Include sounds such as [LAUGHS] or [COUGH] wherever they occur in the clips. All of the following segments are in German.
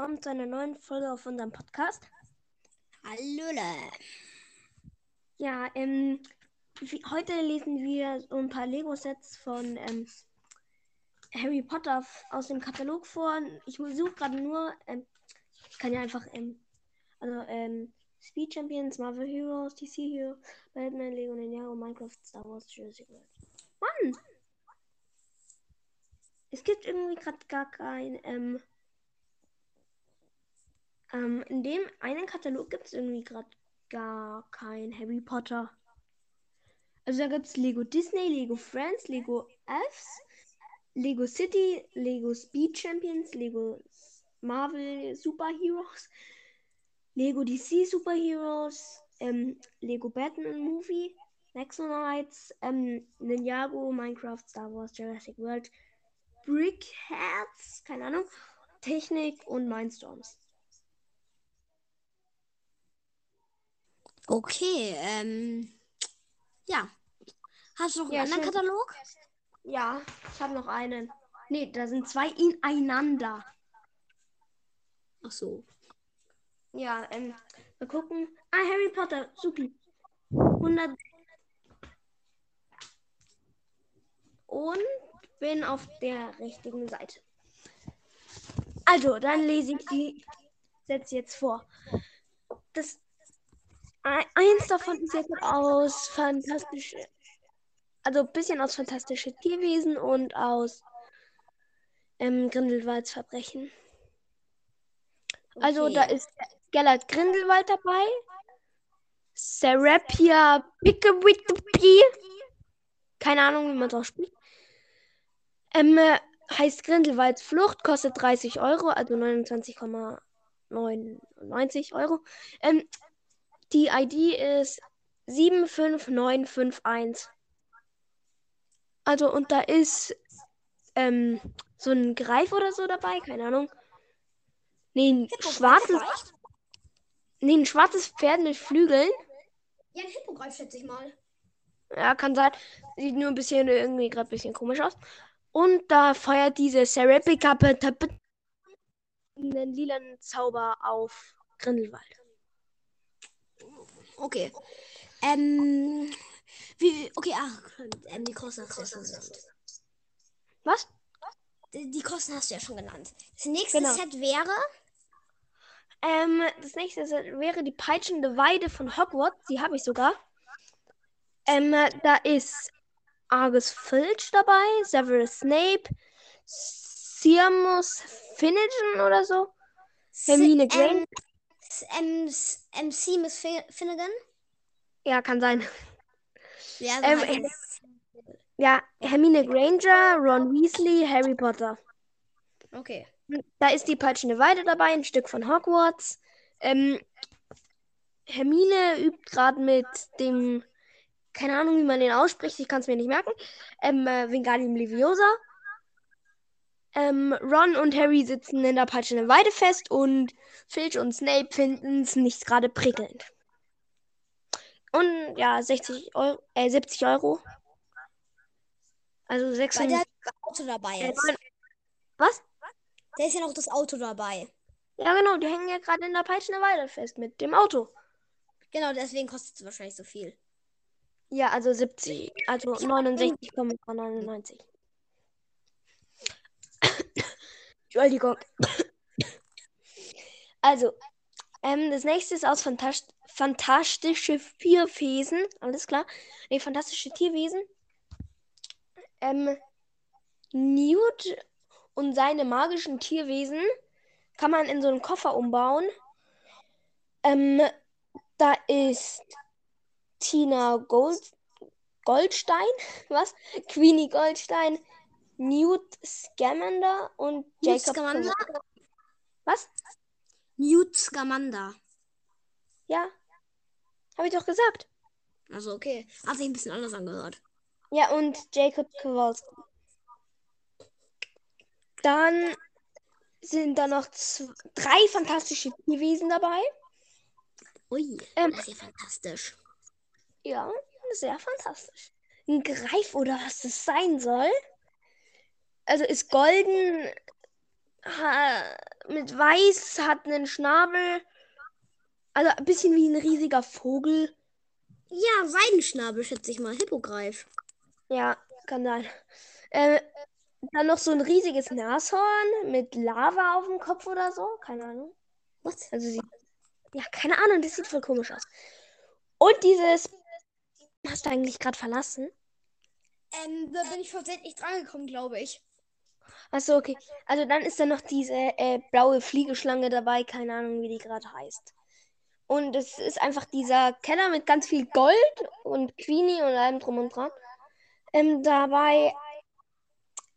willkommen zu einer neuen Folge auf unserem Podcast. Hallöle. Ja, ähm, heute lesen wir so ein paar Lego-Sets von ähm, Harry Potter aus dem Katalog vor. Ich suche gerade nur, ähm, ich kann ja einfach, ähm, also, ähm, Speed Champions, Marvel Heroes, DC Heroes, Batman, Lego Ninjago, Minecraft, Star Wars, Jurassic World. Mann! Es gibt irgendwie gerade gar kein, ähm, ähm, in dem einen Katalog gibt es irgendwie gerade gar kein Harry Potter. Also da gibt es Lego Disney, Lego Friends, Lego Elves, Lego City, Lego Speed Champions, Lego Marvel Superheroes, Lego DC Superheroes, ähm, Lego Batman Movie, Nexonites, ähm, Ninjago, Minecraft, Star Wars, Jurassic World, Brickheads, keine Ahnung, Technik und Mindstorms. Okay, ähm. Ja. Hast du noch einen Ja, anderen schön. Katalog? Ja, ich habe noch einen. Nee, da sind zwei ineinander. Ach so. Ja, ähm, wir gucken. Ah, Harry Potter, supi. 100. Und bin auf der richtigen Seite. Also, dann lese ich die Sätze jetzt vor. Das eins davon ist jetzt aus fantastische, also ein bisschen aus fantastische Tierwesen und aus ähm, Grindelwalds Verbrechen. Also Okay. da ist Gellert Grindelwald dabei. Serapia Pickawicki. Keine Ahnung, wie man es ausspricht. Ähm, äh, heißt Grindelwalds Flucht, kostet 30 Euro, also 29,99 Euro. Ähm, die ID ist 75951. Also, und da ist ähm, so ein Greif oder so dabei, keine Ahnung. Nee, ein Hippogreif schwarzes, vielleicht? nee, ein schwarzes Pferd mit Flügeln. Ja, ein Hippogreif schätze ich mal. Ja, kann sein. Sieht nur ein bisschen irgendwie gerade ein bisschen komisch aus. Und da feuert diese Serapika einen lilanen Zauber auf Grindelwald. Okay. Ähm. Wie, okay, ach, ähm, die Kosten hast du ja schon genannt. Was? Die, die Kosten hast du ja schon genannt. Das nächste Genau. Set wäre. Ähm, das nächste ist- wäre die peitschende Weide von Hogwarts. Die habe ich sogar. Ähm, da ist Argus Filch dabei, Severus Snape, Seamus Finnegan oder so. Hermine Granger. Ähm, S- ähm, M- Seamus Fin- Finnegan. Ja, kann sein. Ja, so Ähm, es. Ja, Hermine Granger, Ron Weasley, Harry Potter. Okay. Da ist die peitschende Weide dabei, ein Stück von Hogwarts. Ähm, Hermine übt gerade mit dem, keine Ahnung, wie man den ausspricht, ich kann es mir nicht merken, ähm, äh, Wingardium Leviosa. Ähm, Ron und Harry sitzen in der peitschenden Weide fest und Filch und Snape finden es nicht gerade prickelnd. Und ja, 60 Euro, äh, 70 Euro. Also Weil 600. der das Auto dabei Äh, Was? Da ist ja noch das Auto dabei. Ja, genau, die hängen ja gerade in der peitschenden Weide fest mit dem Auto. Genau, deswegen kostet es wahrscheinlich so viel. Ja, also 70, also 69,99. Entschuldigung. Also, ähm, das nächste ist aus Fantas Fantastische Vierwesen. Alles klar. Nee, Fantastische Tierwesen. Ähm, Newt und seine magischen Tierwesen kann man in so einen Koffer umbauen. Ähm, da ist Tina Gold Goldstein, [LAUGHS] was? Queenie Goldstein, Newt Scamander und Newt Jacob. Scamander? Was? Newt Scamander. Ja. Habe ich doch gesagt. Also okay. Hat sich ein bisschen anders angehört. Ja, und Jacob Kowalski. Dann sind da noch zw- drei fantastische Tierwesen dabei. Ui, Ähm. ja fantastisch. Ja, sehr fantastisch. Ein Greif oder was das sein soll. Also ist golden, ha, mit weiß, hat einen Schnabel. Also ein bisschen wie ein riesiger Vogel. Ja, Seidenschnabel, schätze ich mal. Hippogreif. Ja, kann sein. Äh, dann noch so ein riesiges Nashorn mit Lava auf dem Kopf oder so. Keine Ahnung. Was? Also sie. Ja, keine Ahnung, das sieht voll komisch aus. Und dieses. Hast du eigentlich gerade verlassen? Ähm, da bin ich versehentlich drangekommen, glaube ich. Achso, okay. Also dann ist da noch diese äh, blaue Fliegeschlange dabei, keine Ahnung, wie die gerade heißt. Und es ist einfach dieser Keller mit ganz viel Gold und Queenie und allem drum und dran. Ähm, dabei,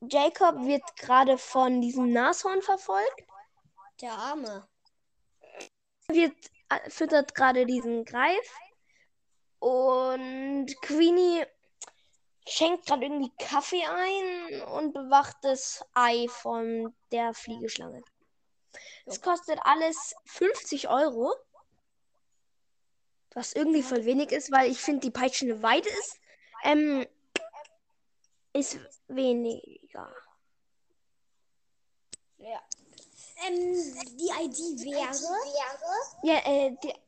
Jacob wird gerade von diesem Nashorn verfolgt. Der Arme. Wird, äh, füttert gerade diesen Greif. Und Queenie schenkt gerade irgendwie Kaffee ein und bewacht das Ei von der Fliegeschlange. Es kostet alles 50 Euro. Was irgendwie voll wenig ist, weil ich finde, die peitschende Weide ist, ähm, ist weniger. Ja. Ähm, die ID wäre. Ja, äh, der,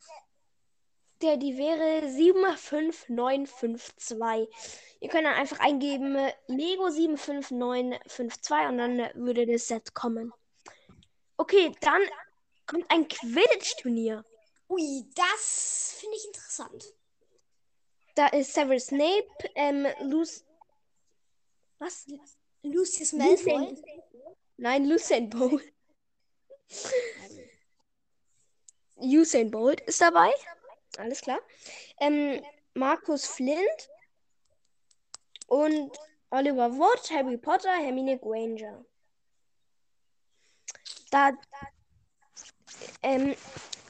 der, die wäre 75952. Ihr könnt dann einfach eingeben Lego 75952 und dann würde das Set kommen. Okay, dann kommt ein Quidditch-Turnier. Ui, das finde ich interessant. Da ist Severus Snape, ähm, Luce. Was? Lucius Malfoy. Nein, Lucien Bolt. [LAUGHS] Usain Bolt ist dabei. Alles klar. Ähm, Markus Flint und Oliver Wood, Harry Potter, Hermine Granger. Da, ähm,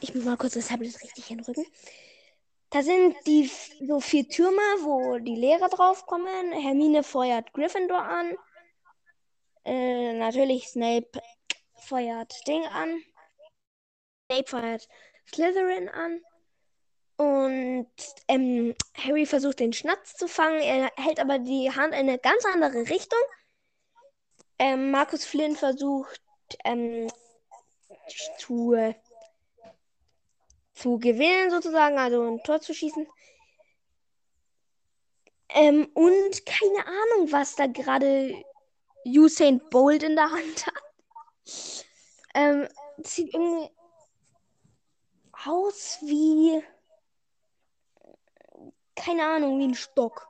ich muss mal kurz das Tablet richtig hinrücken. Da sind die so vier Türme, wo die Lehrer draufkommen. Hermine feuert Gryffindor an. Äh, natürlich Snape feuert Ding an. Snape feuert Slytherin an. Und ähm, Harry versucht den Schnatz zu fangen. Er hält aber die Hand in eine ganz andere Richtung. Ähm, Markus Flynn versucht ähm, zu, zu gewinnen, sozusagen, also ein Tor zu schießen. Ähm, und keine Ahnung, was da gerade Usain Bolt in der Hand hat. Ähm, sieht irgendwie aus wie. Keine Ahnung, wie ein Stock.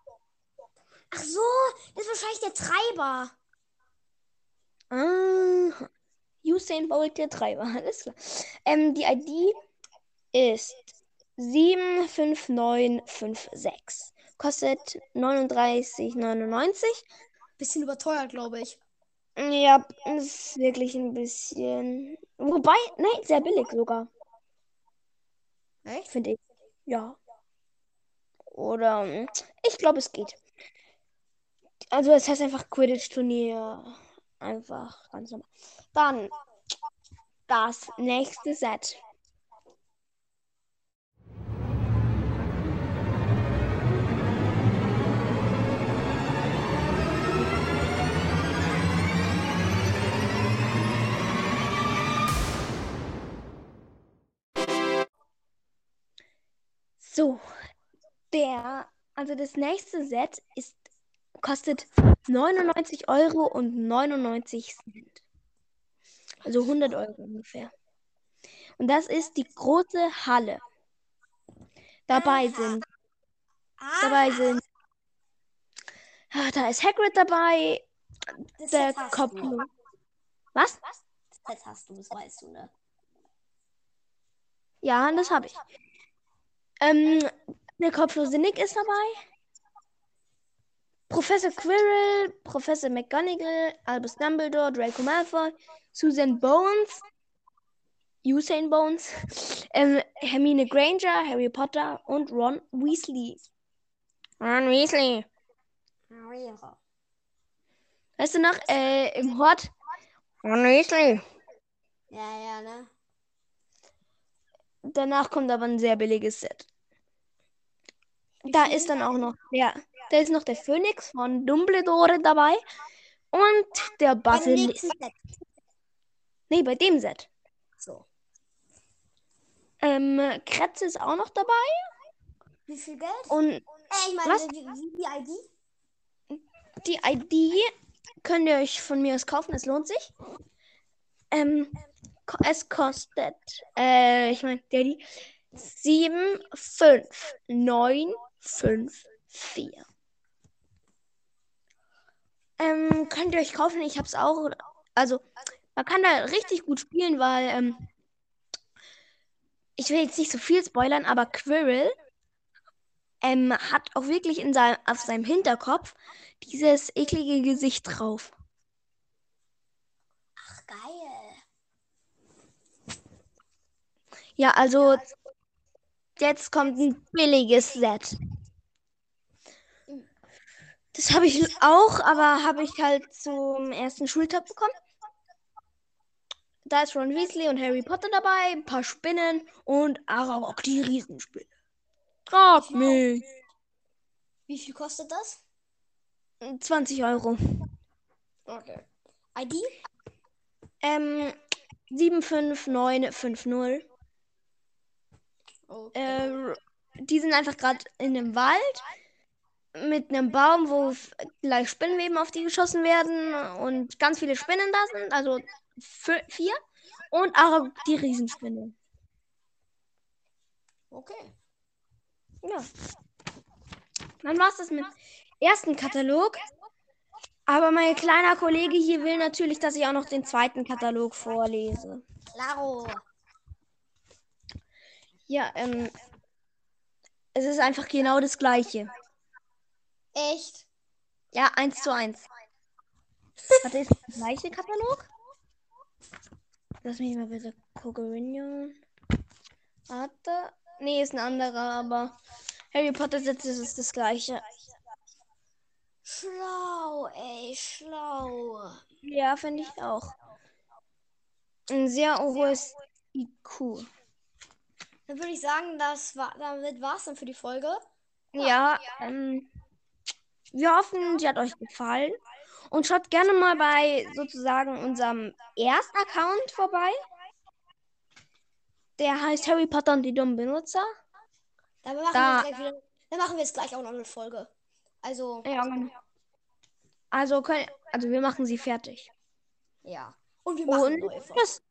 Ach so, das ist wahrscheinlich der Treiber. Ah, Usain Bolt, der Treiber, [LAUGHS] alles klar. Ähm, die ID ist 75956. Kostet 39,99. Bisschen überteuert, glaube ich. Ja, ist wirklich ein bisschen. Wobei, nein, sehr billig sogar, Echt? finde ich. Ja. Oder hm, ich glaube, es geht. Also, es heißt einfach Quidditch-Turnier. Einfach ganz normal. Dann das nächste Set. So, der, also das nächste Set ist, kostet 99 Euro und 99 Cent. Also 100 Euro ungefähr. Und das ist die große Halle. Dabei sind, Ah, dabei sind, ah, da ist Hagrid dabei, das der Kopf. du. Was? Das Set hast du, das weißt du, ne? Ja, das habe ich. Ähm, der kopflose Nick ist dabei. Professor Quirrell, Professor McGonagall, Albus Dumbledore, Draco Malfoy, Susan Bones, Usain Bones, ähm, Hermine Granger, Harry Potter und Ron Weasley. Ron Weasley. Weißt du noch, äh, im Hort? Ron Weasley. Ja, ja, ne? Danach kommt aber ein sehr billiges Set. Da ist dann auch noch, ja, da ist noch der Phönix von Dumbledore dabei und der Basilisk. Nee, bei dem Set. So. Ähm, Kretze ist auch noch dabei. Wie viel Geld? Und äh, ich meine, was? wie, wie die ID? die ID könnt ihr euch von mir aus kaufen. Es lohnt sich. Ähm, es kostet, äh, ich meine, Daddy, 7, 5, 9, 5, 4. Ähm, könnt ihr euch kaufen? Ich hab's auch. Also, man kann da richtig gut spielen, weil, ähm, ich will jetzt nicht so viel spoilern, aber Quirrell ähm, hat auch wirklich in seinem, auf seinem Hinterkopf dieses eklige Gesicht drauf. Ach, geil. Ja, also jetzt kommt ein billiges Set. Das habe ich auch, aber habe ich halt zum ersten Schultag bekommen. Da ist Ron Weasley und Harry Potter dabei, ein paar Spinnen und Aragog, die Riesenspinne. Trag mich. Wie viel kostet das? 20 Euro. Okay. ID? Ähm, 75950. Okay. Äh, die sind einfach gerade in einem Wald mit einem Baum, wo gleich Spinnenweben auf die geschossen werden und ganz viele Spinnen da sind, also vier. Und Arab die Riesenspinne. okay. Ja. Dann war's das mit dem ersten Katalog. Aber mein kleiner Kollege hier will natürlich, dass ich auch noch den zweiten Katalog vorlese. Klaro. Ja, ähm, es ist einfach genau das gleiche. Echt? Ja, eins zu eins. Warte, ist das gleiche Katalog? Lass mich mal bitte gucken. Warte. Nee, ist ein anderer, aber Harry Potter Sitz ist das gleiche. Schlau, ey, schlau. Ja, finde ich auch. Ein sehr hohes IQ. Dann würde ich sagen, das war, damit war es dann für die Folge. Ja, ähm, wir hoffen, sie hat euch gefallen. Und schaut gerne mal bei sozusagen unserem ersten Account vorbei. Der heißt Harry Potter und die dummen Benutzer. Dann machen, Da- wir wieder, dann machen wir jetzt gleich auch noch eine Folge. Also, Ja, genau. Also, können, also wir machen sie fertig. ja. Und wir machen Und neue Folgen. tschüss.